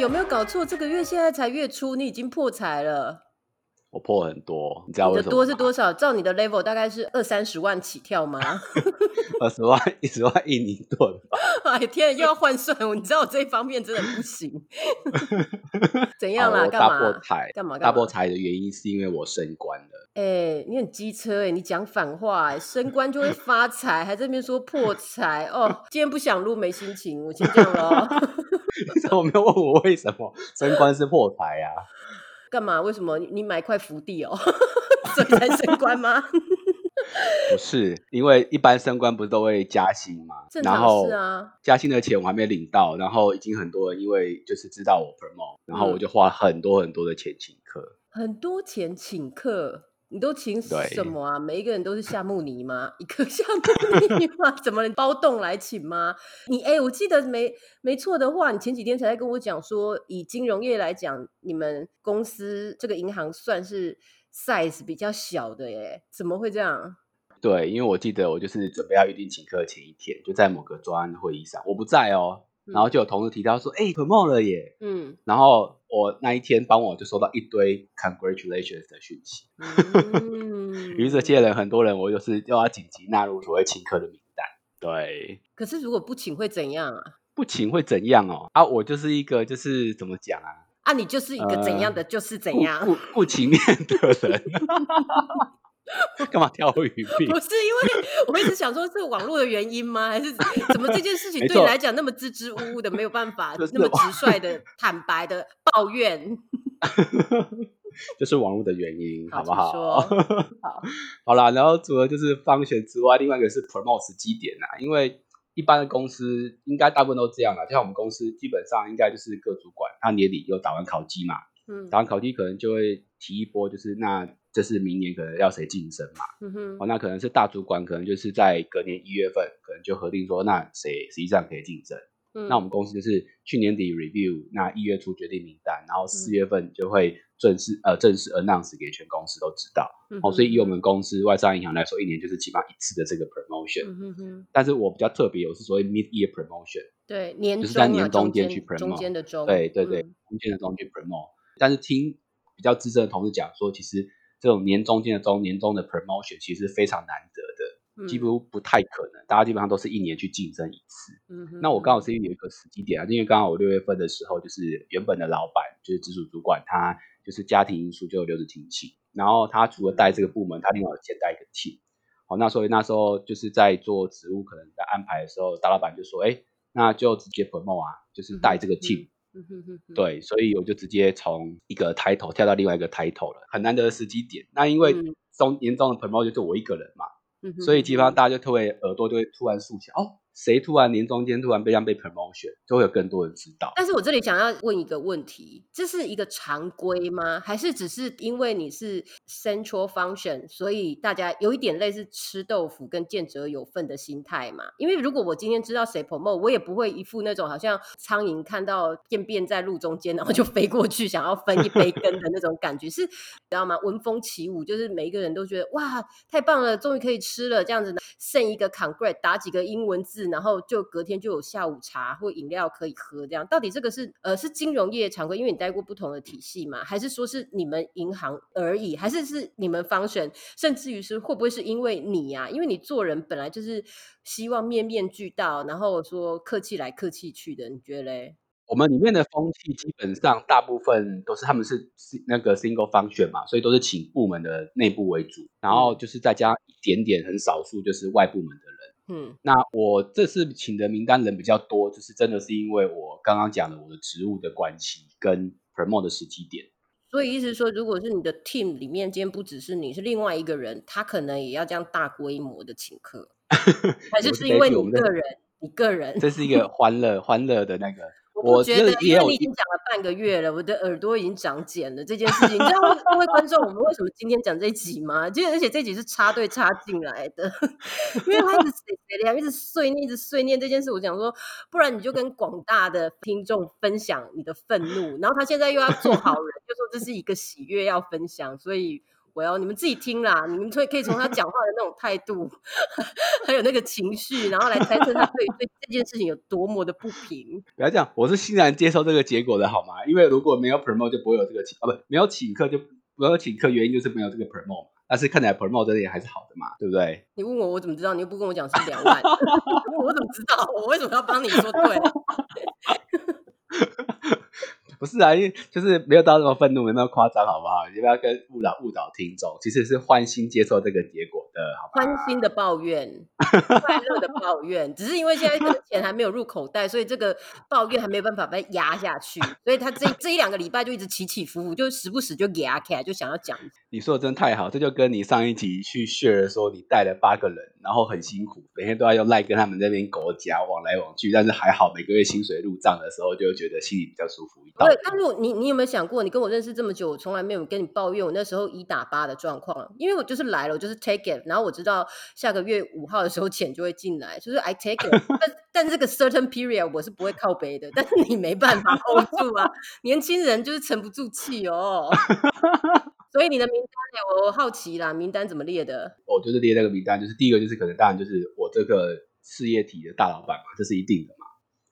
有没有搞错？这个月现在才月初，你已经破财了。我破很多，你知道我的为什么吗多是多少？照你的 level 大概是二三十万起跳吗？二十万、一十万印尼盾吧。哎天，又要换算，你知道我这一方面真的不行。怎样啦？干嘛大破？财，干嘛？大？破财的原因是因为我升官了。哎、你很机车哎、你讲反话哎、升官就会发财，还在那边说破财哦。今天不想录，没心情，我先这样喽。你怎么没有问我为什么升官是破财呀、干嘛？为什么你你买块福地哦，所以才升官吗？不是，因为一般升官不是都会加薪吗？正常然后是啊加薪的钱我还没领到，然后已经很多人因为就是知道我 promote，然后我嗯就花很多很多的钱请客。很多钱请客，你都请什么啊？每一个人都是夏目尼吗？一个 夏目尼吗？怎么包栋来请吗？你哎、我记得没没错的话，你前几天才在跟我讲说，以金融业来讲，你们公司这个银行算是 size 比较小的耶？怎么会这样？对，因为我记得我就是准备要预定请客的前一天，就在某个专案会议上，我不在哦，然后就有同事提到说，哎、t e 了耶。嗯然后我那一天帮我就收到一堆 congratulations 的讯息，嗯，于是这些人很多人我就是又要紧急纳入所谓请客的名单。对，可是如果不请会怎样啊？不请会怎样哦？啊，我就是一个就是怎么讲啊，啊，你就是一个怎样的，就是怎不样。不不情面的人。干嘛跳鱼币？不是因为我一直想说是网络的原因吗？还是怎么这件事情对你来讲那么支支吾吾的，没有办法那么直率的、坦白的抱怨？就是网络的原因，好好不好？说好，好啦，然后除了就是方选之外，另外一个是 promote 时机点啊，因为一般的公司应该大部分都这样啦，就像我们公司基本上应该就是各主管他年底有打完考绩嘛，嗯打完考绩可能就会提一波，就是那这是明年可能要谁晋升嘛，嗯哼哦，那可能是大主管可能就是在隔年一月份可能就核定说那谁实际上可以晋升。嗯那我们公司就是去年底 review，那一月初决定名单，然后四嗯月份就会正式、呃正式 announce 给全公司都知道。嗯哦，所以以我哼们公司外商银行来说，一年就是起码一次的这个 promotion。嗯哼哼，但是我比较特别，我是所谓 mid year promotion，对年就是在年中中间间去 promote 中间的中，对对对，嗯中间的中去 promote。但是听比较资深的同事讲说，其实这种年中间的中年中的 promotion 其实非常难得的，几嗯乎不太可能，大家基本上都是一年去竞争一次。嗯那我刚好哼是有一个时机点啊，因为刚好我六月份的时候，就是原本的老板就是直属主管，他就是家庭因素就留职停薪，然后他除了带这个部门，他另外有兼带一个 team。好，那所以那时候就是在做职务可能在安排的时候，大老板就说，哎，那就直接 promote 啊，就是带这个 team。嗯哼哼哼，对，所以我就直接从一个 title 跳到另外一个 title 了，很难得的时机点。那因为嗯。中年终的 promote 就我一个人嘛，嗯所以基本上大家就特别耳朵就会突然竖起来，哦，谁突然年中间突然被让被 promotion，就会有更多人知道。但是我这里想要问一个问题，这是一个常规吗？还是只是因为你是 central function，所以大家有一点类似吃豆腐跟见者有份的心态嘛？因为如果我今天知道谁 promote，我也不会一副那种好像苍蝇看到便便在路中间，然后就飞过去想要分一杯羹的那种感觉，是知道吗？闻风起舞，就是每一个人都觉得哇，太棒了，终于可以吃了，这样子呢，剩一个 congrat，打几个英文字，然后就隔天就有下午茶或饮料可以喝，这样到底这个是呃是金融业常规，因为你待过不同的体系嘛，还是说是你们银行而已，还是是你们方选，甚至于是会不会是因为你呀、因为你做人本来就是希望面面俱到，然后说客气来客气去的，你觉得嘞？我们里面的风气基本上大部分都是他们是是那个 single function 嘛，所以都是请部门的内部为主，然后就是再加一点点很少数就是外部门的人。嗯那我这次请的名单人比较多，就是真的是因为我刚刚讲的我的职务的关系跟 promote 的时机点。所以意思说，如果是你的 team 里面，今天不只是你，是另外一个人，他可能也要这样大规模的请客，还是我是是因为你个人，你个人？这是一个欢乐欢乐的那个，我觉得，因为你已经讲了半个月了，我的耳朵已经长茧了。这件事情，你知道各位 观众，我们为什么今天讲这一集吗？就而且这一集是插队插进来的，因为他一直谁谁凉，一直碎念，一直碎念这件事。我讲说，不然你就跟广大的听众分享你的愤怒，然后他现在又要做好人，就说这是一个喜悦要分享，所以。我回哦，你们自己听啦，你们可以可以从他讲话的那种态度，还有那个情绪，然后来猜测他对对这件事情有多么的不平。不要这样，我是欣然接受这个结果的好吗？因为如果没有 promote 就不会有这个请啊，不没有请客就没有请客，原因就是没有这个 promote。但是看起来 promote 这里还是好的嘛，对不对？你问我，我怎么知道？你又不跟我讲是两万，我怎么知道？我为什么要帮你说对？不是啊，因为就是没有到那么愤怒，没那么夸张，好不好？你不要跟误导误导听众，其实是欢欣接受这个结果的，好欢心的抱怨，快乐的抱怨，只是因为现在这个钱还没有入口袋，所以这个抱怨还没有办法被压下去，所以他这 这一两个礼拜就一直起起伏伏，就时不时就压起来，就想要讲。你说的真太好，这就跟你上一集去 share 说你带了八个人，然后很辛苦，每天都要用赖跟他们那边狗夹往来往去，但是还好每个月薪水入账的时候，就觉得心里比较舒服一点。对，但是你你有没有想过，你跟我认识这么久，我从来没有跟你抱怨我那时候一打八的状况，因为我就是来了，我就是 take it，然后我知道下个月五号的时候钱就会进来，就是 I take it，但但这个 certain period 我是不会靠背的，但是你没办法 hold 住啊，年轻人就是沉不住气哦。所以你的名单呢？我好奇啦，名单怎么列的？我就是列那个名单，就是第一个就是可能当然就是我这个事业体的大老板嘛，这是一定的嘛。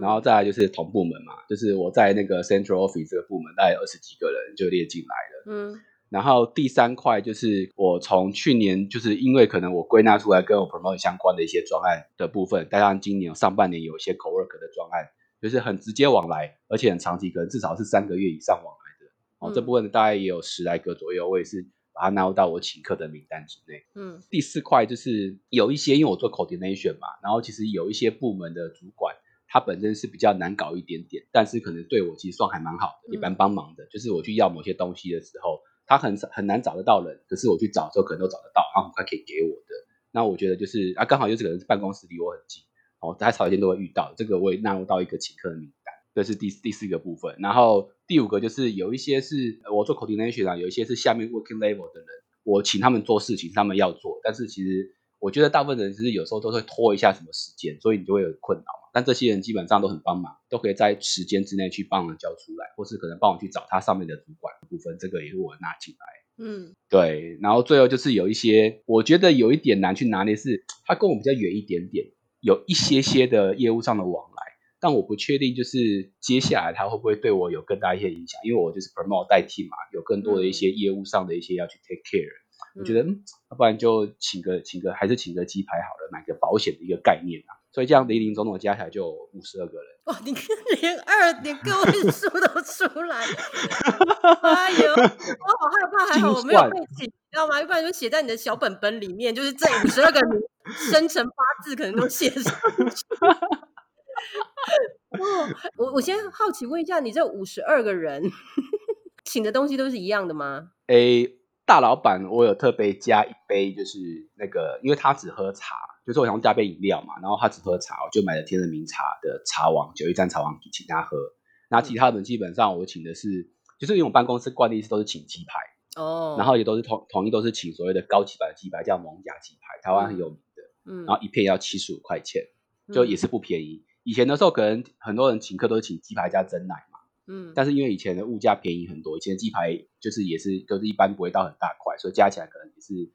然后再来就是同部门嘛，就是我在那个 Central Office 这个部门，大概二十几个人就列进来了。嗯。然后第三块就是我从去年就是因为可能我归纳出来跟我 promote 相关的一些专案的部分，加上今年上半年有一些 co work 的专案，就是很直接往来，而且很长期，可能至少是三个月以上往来的。哦，这部分大概也有十来个左右，我也是把它纳入到我请客的名单之内。嗯，第四块就是有一些，因为我做 coordination 嘛，然后其实有一些部门的主管，他本身是比较难搞一点点，但是可能对我其实算还蛮好的，一般帮忙的。就是我去要某些东西的时候，他很很难找得到人，可是我去找的时候可能都找得到，然后很快可以给我的。那我觉得就是啊，刚好就是可能办公室离我很近，哦，大家朝一天都会遇到，这个我也纳入到一个请客的名单。这是第第四个部分，然后第五个就是有一些是我做 coordination 啊，有一些是下面 working level 的人，我请他们做事情，他们要做，但是其实我觉得大部分人其实有时候都会拖一下什么时间，所以你就会有困扰嘛。但这些人基本上都很帮忙，都可以在时间之内去帮忙交出来，或是可能帮我去找他上面的主管部分，这个也是我拿进来。嗯，对。然后最后就是有一些我觉得有一点难去拿捏，是他跟我比较远一点点，有一些些的业务上的往来。但我不确定，就是接下来他会不会对我有更大一些影响，因为我就是 promote 代替嘛，有更多的一些业务上的一些要去 take care。我觉得，要不然就请个请个，还是请个鸡排好了，买个保险的一个概念啊。所以这样零零总总加起来就五十二个人。哇，你连二连个位数都出来，哎呦，我好害怕，还好我没有背景，知道吗？要不然就写在你的小本本里面，就是这五十二个名生辰八字可能都写上去。我我先好奇问一下，你这五十二个人 请的东西都是一样的吗？A 大老板，我有特别加一杯，就是那个，因为他只喝茶，就是我想加杯饮料嘛，然后他只喝茶，我就买了天人茗茶的茶王九一站茶王请他喝。那其他人基本上我请的是，就是因为我办公室惯例是都是请鸡排哦，然后也都是统统一都是请所谓的高级版的鸡排，叫蒙甲鸡排，台湾很有名的，嗯，然后一片要七十五块钱，就也是不便宜。以前的时候，可能很多人请客都是请鸡排加蒸奶嘛，嗯，但是因为以前的物价便宜很多，以前的鸡排就是也是都是一般不会到很大块，所以加起来可能也是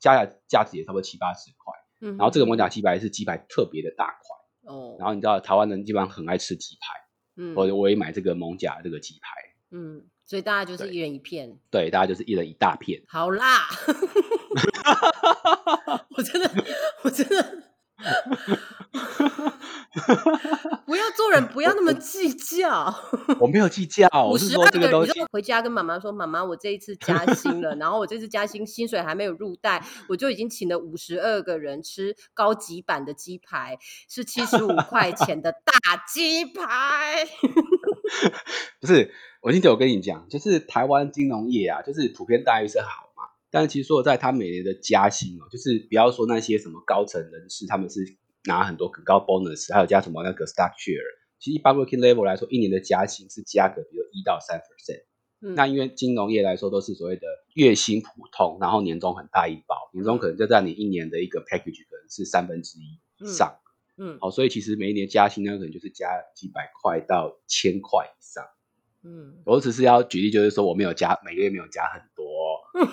加起来价值也差不多七八十块，嗯，然后这个蒙甲鸡排是鸡排特别的大块，哦，然后你知道台湾人基本上很爱吃鸡排，嗯，我我也买这个蒙甲这个鸡排，嗯，所以大家就是一人一片，对，大家就是一人一大片，好辣，我真的，我真的。不要做人，不要那么计较。我没有计较，我是说这个东西。回家跟妈妈说：“妈妈，我这一次加薪了，然后我这次加薪，薪水还没有入袋，我就已经请了五十二个人吃高级版的鸡排，是七十五块钱的大鸡排。”不是，我今天我跟你讲，就是台湾金融业啊，就是普遍待遇是好。但是其实说在他每年的加薪哦，就是不要说那些什么高层人士，他们是拿很多很高 bonus，还有加什么那个 stock share。其实一般 working level 来说，一年的加薪是加个比如一到三 percent。那因为金融业来说都是所谓的月薪普通，然后年终很大一包，年终可能就在你一年的一个 package 可能是三分之一以上。嗯，好，所以其实每一年加薪呢，可能就是加几百块到千块以上。嗯，我只是要举例，就是说我没有加，每个月没有加很多。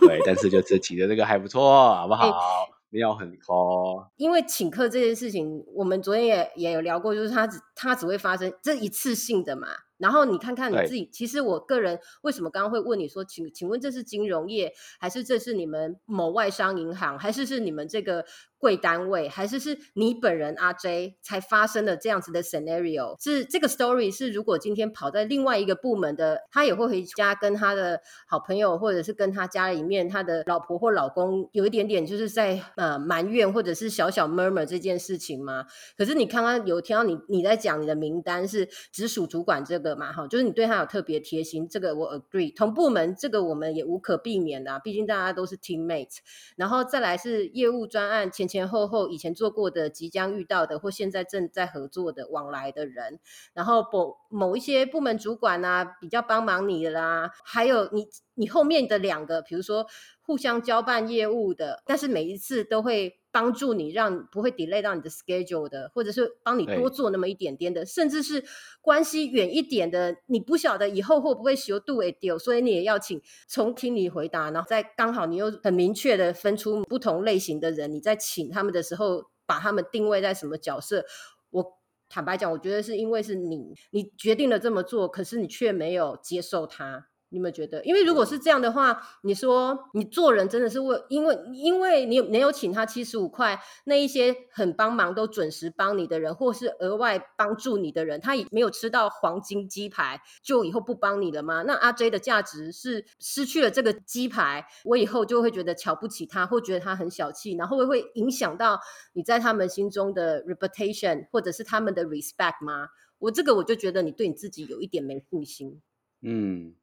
对，但是就是请的这个还不错，好不好？没有很高。因为请客这件事情，我们昨天也也有聊过，就是它只它只会发生这一次性的嘛。然后你看看你自己，其实我个人为什么刚刚会问你说，请请问这是金融业，还是这是你们某外商银行，还是是你们这个？贵单位还是是你本人阿 J 才发生的这样子的 scenario？是这个 story 是如果今天跑在另外一个部门的，他也会回家跟他的好朋友，或者是跟他家里面他的老婆或老公有一点点就是在呃埋怨或者是小小 murmur 这件事情吗？可是你刚刚有听到你你在讲你的名单是直属主管这个嘛？哈，就是你对他有特别贴心，这个我 agree。同部门这个我们也无可避免的，毕竟大家都是 teammate。然后再来是业务专案前。前后后以前做过的、即将遇到的或现在正在合作的往来的人，然后某某一些部门主管啊，比较帮忙你的啦，还有你你后面的两个，比如说互相交办业务的，但是每一次都会。帮助你让不会 delay 到你的 schedule 的，或者是帮你多做那么一点点的，甚至是关系远一点的，你不晓得以后会不会修 do it deal，所以你也要请从听你回答，然后再刚好你又很明确的分出不同类型的人，你在请他们的时候，把他们定位在什么角色？我坦白讲，我觉得是因为是你，你决定了这么做，可是你却没有接受他。你有没有觉得？因为如果是这样的话，你说你做人真的是为，因为因为你没有请他七十五块，那一些很帮忙都准时帮你的人，或是额外帮助你的人，他也没有吃到黄金鸡排，就以后不帮你了吗？那阿 J 的价值是失去了这个鸡排，我以后就会觉得瞧不起他，或觉得他很小气，然后会会影响到你在他们心中的 reputation，或者是他们的 respect 吗？我这个我就觉得你对你自己有一点没信心。嗯。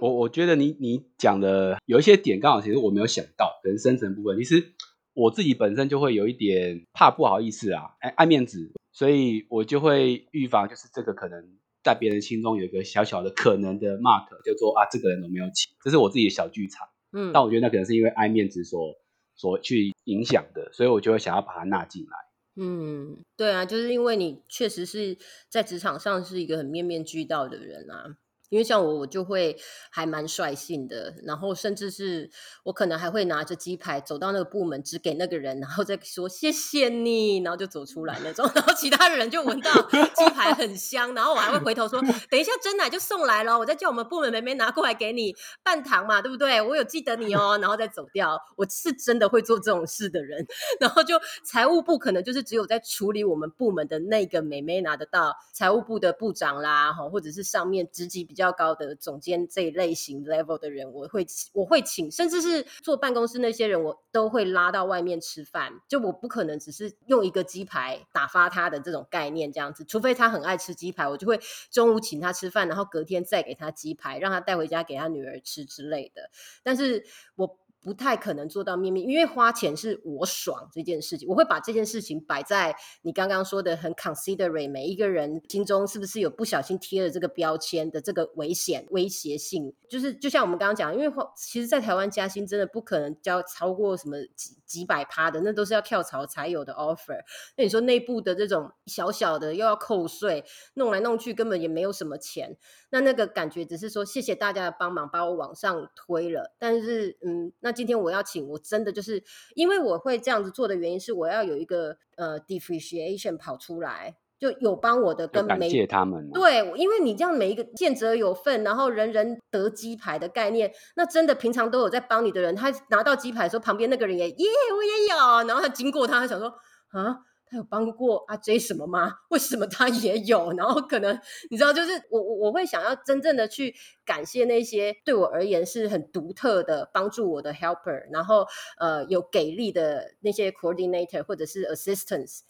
我我觉得你你讲的有一些点刚好，其实我没有想到，可能深层部分。其实我自己本身就会有一点怕不好意思啊，爱爱面子，所以我就会预防，就是这个可能在别人心中有一个小小的可能的 mark，就说啊，这个人都没有请，这是我自己的小剧场。嗯，但我觉得那可能是因为爱面子所所去影响的，所以我就会想要把它纳进来。嗯，对啊，就是因为你确实是在职场上是一个很面面俱到的人啊。因为像我，我就会还蛮率性的，然后甚至是我可能还会拿着鸡排走到那个部门，只给那个人，然后再说谢谢你，然后就走出来那种。然后其他的人就闻到鸡排很香，然后我还会回头说，等一下真奶就送来了，我再叫我们部门妹妹拿过来给你半糖嘛，对不对？我有记得你哦，然后再走掉。我是真的会做这种事的人。然后就财务部可能就是只有在处理我们部门的那个妹妹拿得到，财务部的部长啦，哈，或者是上面职级比较。高的总监这一类型 level 的人，我会我会请，甚至是坐办公室那些人，我都会拉到外面吃饭。就我不可能只是用一个鸡排打发他的这种概念这样子，除非他很爱吃鸡排，我就会中午请他吃饭，然后隔天再给他鸡排，让他带回家给他女儿吃之类的。但是我。不太可能做到面面，因为花钱是我爽这件事情，我会把这件事情摆在你刚刚说的很 considerate 每一个人心中是不是有不小心贴了这个标签的这个危险威胁性，就是就像我们刚刚讲，因为其实，在台湾加薪真的不可能交超过什么几几百趴的，那都是要跳槽才有的 offer。那你说内部的这种小小的又要扣税，弄来弄去根本也没有什么钱，那那个感觉只是说谢谢大家的帮忙，把我往上推了，但是嗯那。今天我要请，我真的就是因为我会这样子做的原因是，我要有一个呃 depreciation 跑出来，就有帮我的跟感谢他们。对，因为你这样每一个见者有份，然后人人得鸡排的概念，那真的平常都有在帮你的人，他拿到鸡排的时候，旁边那个人也耶，我也有，然后他经过他，他想说啊。他有帮过阿 J 什么吗？为什么他也有？然后可能你知道，就是我我我会想要真正的去感谢那些对我而言是很独特的帮助我的 helper，然后呃有给力的那些 coordinator 或者是 assistants。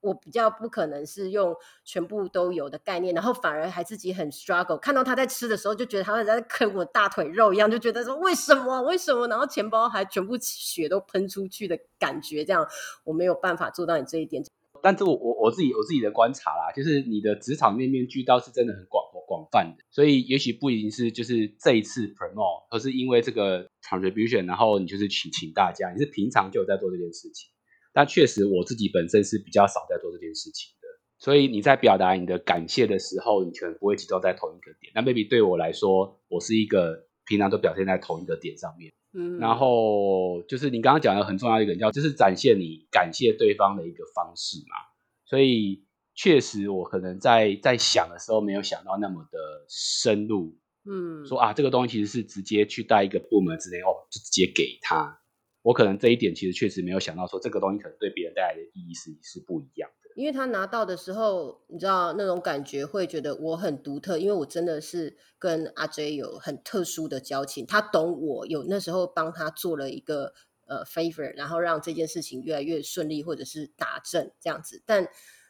我比较不可能是用全部都有的概念，然后反而还自己很 struggle。看到他在吃的时候，就觉得他在啃我大腿肉一样，就觉得说为什么为什么？然后钱包还全部血都喷出去的感觉，这样我没有办法做到你这一点。但是我我我自己我自己的观察啦，就是你的职场面面俱到是真的很广广泛的，所以也许不一定是就是这一次 promo，而是因为这个 contribution，然后你就是请请大家，你是平常就有在做这件事情。但确实，我自己本身是比较少在做这件事情的，所以你在表达你的感谢的时候，你可能不会集中在同一个点。那 maybe 对我来说，我是一个平常都表现在同一个点上面。嗯，然后就是你刚刚讲的很重要一个叫，就是展现你感谢对方的一个方式嘛。所以确实我可能在在想的时候没有想到那么的深入，嗯，说啊这个东西其实是直接去带一个部门之内哦，就直接给他。我可能这一点其实确实没有想到，说这个东西可能对别人带来的意义是是不一样的。因为他拿到的时候，你知道那种感觉会觉得我很独特，因为我真的是跟阿 J 有很特殊的交情，他懂我，有那时候帮他做了一个呃 favor，然后让这件事情越来越顺利，或者是打正这样子。但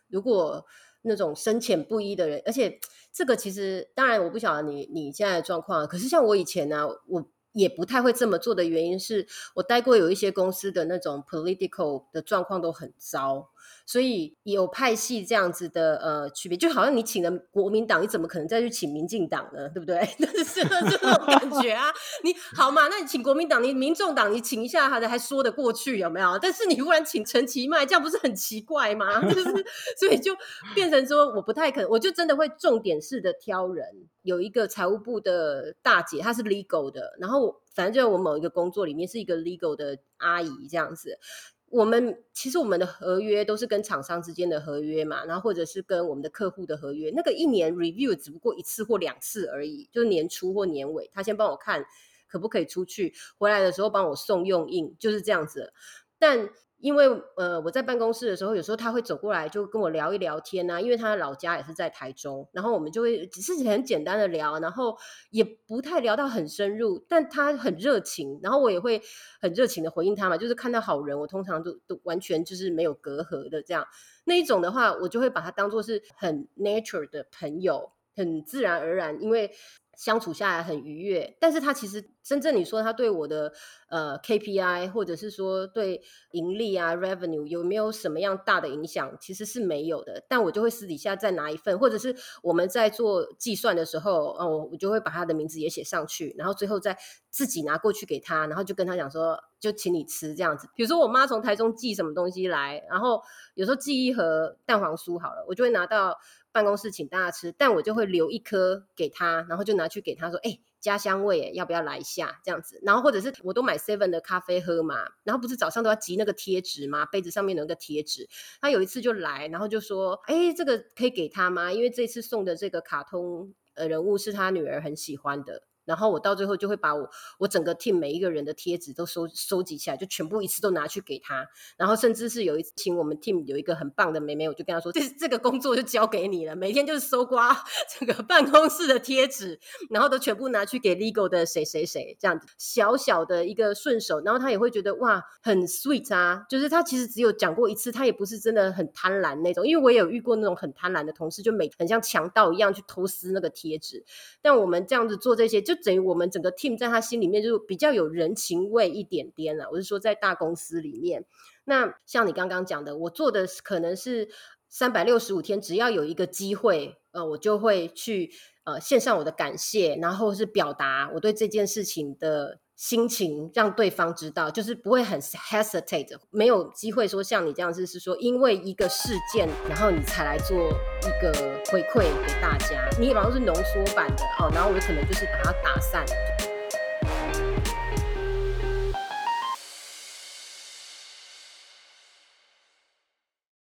如果那种深浅不一的人，而且这个其实当然我不晓得你你现在的状况，可是像我以前呢，我。也不太会这么做的原因是我待过有一些公司的那种 political 的状况都很糟。所以有派系这样子的呃区别，就好像你请了国民党，你怎么可能再去请民进党呢？对不对？是这种感觉啊。你好嘛？那你请国民党，你民众党，你请一下他的还说得过去，有没有？但是你忽然请陈其迈，这样不是很奇怪吗？所以就变成说，我不太可，我就真的会重点式的挑人。有一个财务部的大姐，她是 legal 的，然后反正就我某一个工作里面是一个 legal 的阿姨这样子。我们其实我们的合约都是跟厂商之间的合约嘛，然后或者是跟我们的客户的合约，那个一年 review 只不过一次或两次而已，就是年初或年尾，他先帮我看可不可以出去，回来的时候帮我送用印，就是这样子，但。因为呃，我在办公室的时候，有时候他会走过来就跟我聊一聊天呐。因为他的老家也是在台中，然后我们就会只是很简单的聊，然后也不太聊到很深入。但他很热情，然后我也会很热情的回应他嘛。就是看到好人，我通常都都完全就是没有隔阂的这样。那一种的话，我就会把他当做是很 nature 的朋友，很自然而然，因为。相处下来很愉悦，但是他其实真正你说他对我的呃 KPI 或者是说对盈利啊 revenue 有没有什么样大的影响，其实是没有的。但我就会私底下再拿一份，或者是我们在做计算的时候，哦，我就会把他的名字也写上去，然后最后再自己拿过去给他，然后就跟他讲说，就请你吃这样子。比如说我妈从台中寄什么东西来，然后有时候寄一盒蛋黄酥好了，我就会拿到。办公室请大家吃，但我就会留一颗给他，然后就拿去给他说：“哎，家乡味，要不要来一下？”这样子，然后或者是我都买 seven 的咖啡喝嘛，然后不是早上都要集那个贴纸吗？杯子上面有个贴纸。他有一次就来，然后就说：“哎，这个可以给他吗？因为这次送的这个卡通呃人物是他女儿很喜欢的。”然后我到最后就会把我我整个 team 每一个人的贴纸都收收集起来，就全部一次都拿去给他。然后甚至是有一次请我们 team 有一个很棒的妹妹，我就跟她说：“这这个工作就交给你了，每天就是搜刮 这个办公室的贴纸，然后都全部拿去给 legal 的谁谁谁这样子，小小的一个顺手。然后他也会觉得哇，很 sweet 啊，就是他其实只有讲过一次，他也不是真的很贪婪那种。因为我也有遇过那种很贪婪的同事，就每很像强盗一样去偷撕那个贴纸。但我们这样子做这些就。等于我们整个 team 在他心里面就比较有人情味一点点了。我是说，在大公司里面，那像你刚刚讲的，我做的可能是三百六十五天，只要有一个机会，呃，我就会去呃献上我的感谢，然后是表达我对这件事情的。心情让对方知道，就是不会很 hesitate，没有机会说像你这样子，是说因为一个事件，然后你才来做一个回馈给大家。你好像是浓缩版的哦，然后我可能就是把它打散。